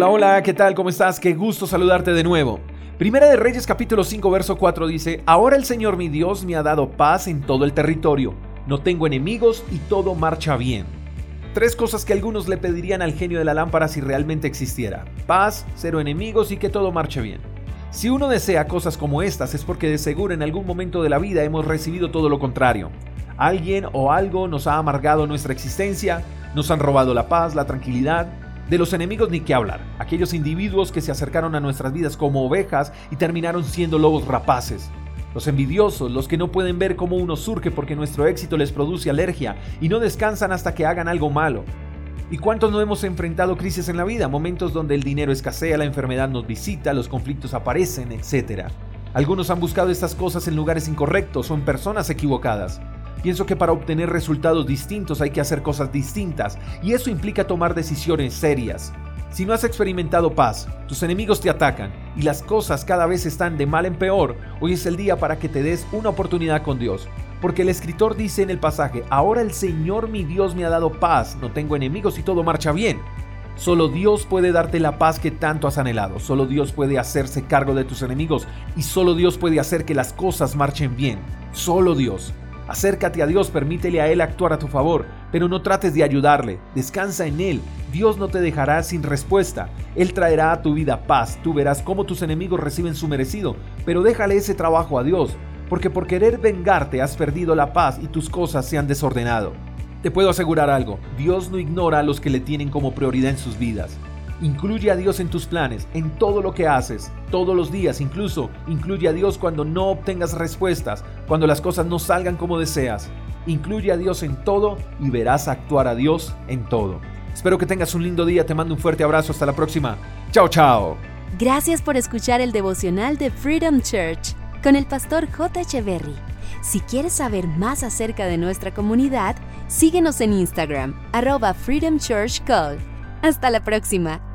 Hola, hola, ¿qué tal? ¿Cómo estás? Qué gusto saludarte de nuevo. Primera de Reyes capítulo 5 verso 4 dice, Ahora el Señor mi Dios me ha dado paz en todo el territorio, no tengo enemigos y todo marcha bien. Tres cosas que algunos le pedirían al genio de la lámpara si realmente existiera. Paz, cero enemigos y que todo marche bien. Si uno desea cosas como estas es porque de seguro en algún momento de la vida hemos recibido todo lo contrario. Alguien o algo nos ha amargado nuestra existencia, nos han robado la paz, la tranquilidad, de los enemigos ni qué hablar, aquellos individuos que se acercaron a nuestras vidas como ovejas y terminaron siendo lobos rapaces. Los envidiosos, los que no pueden ver cómo uno surge porque nuestro éxito les produce alergia y no descansan hasta que hagan algo malo. ¿Y cuántos no hemos enfrentado crisis en la vida? Momentos donde el dinero escasea, la enfermedad nos visita, los conflictos aparecen, etc. Algunos han buscado estas cosas en lugares incorrectos o en personas equivocadas. Pienso que para obtener resultados distintos hay que hacer cosas distintas y eso implica tomar decisiones serias. Si no has experimentado paz, tus enemigos te atacan y las cosas cada vez están de mal en peor, hoy es el día para que te des una oportunidad con Dios. Porque el escritor dice en el pasaje, ahora el Señor mi Dios me ha dado paz, no tengo enemigos y todo marcha bien. Solo Dios puede darte la paz que tanto has anhelado, solo Dios puede hacerse cargo de tus enemigos y solo Dios puede hacer que las cosas marchen bien. Solo Dios. Acércate a Dios, permítele a Él actuar a tu favor, pero no trates de ayudarle, descansa en Él. Dios no te dejará sin respuesta. Él traerá a tu vida paz, tú verás cómo tus enemigos reciben su merecido, pero déjale ese trabajo a Dios, porque por querer vengarte has perdido la paz y tus cosas se han desordenado. Te puedo asegurar algo, Dios no ignora a los que le tienen como prioridad en sus vidas. Incluye a Dios en tus planes, en todo lo que haces, todos los días, incluso incluye a Dios cuando no obtengas respuestas, cuando las cosas no salgan como deseas. Incluye a Dios en todo y verás actuar a Dios en todo. Espero que tengas un lindo día, te mando un fuerte abrazo, hasta la próxima. Chao, chao. Gracias por escuchar el devocional de Freedom Church con el pastor J. Echeverry. Si quieres saber más acerca de nuestra comunidad, síguenos en Instagram, arroba Freedom Church Call. Hasta la próxima.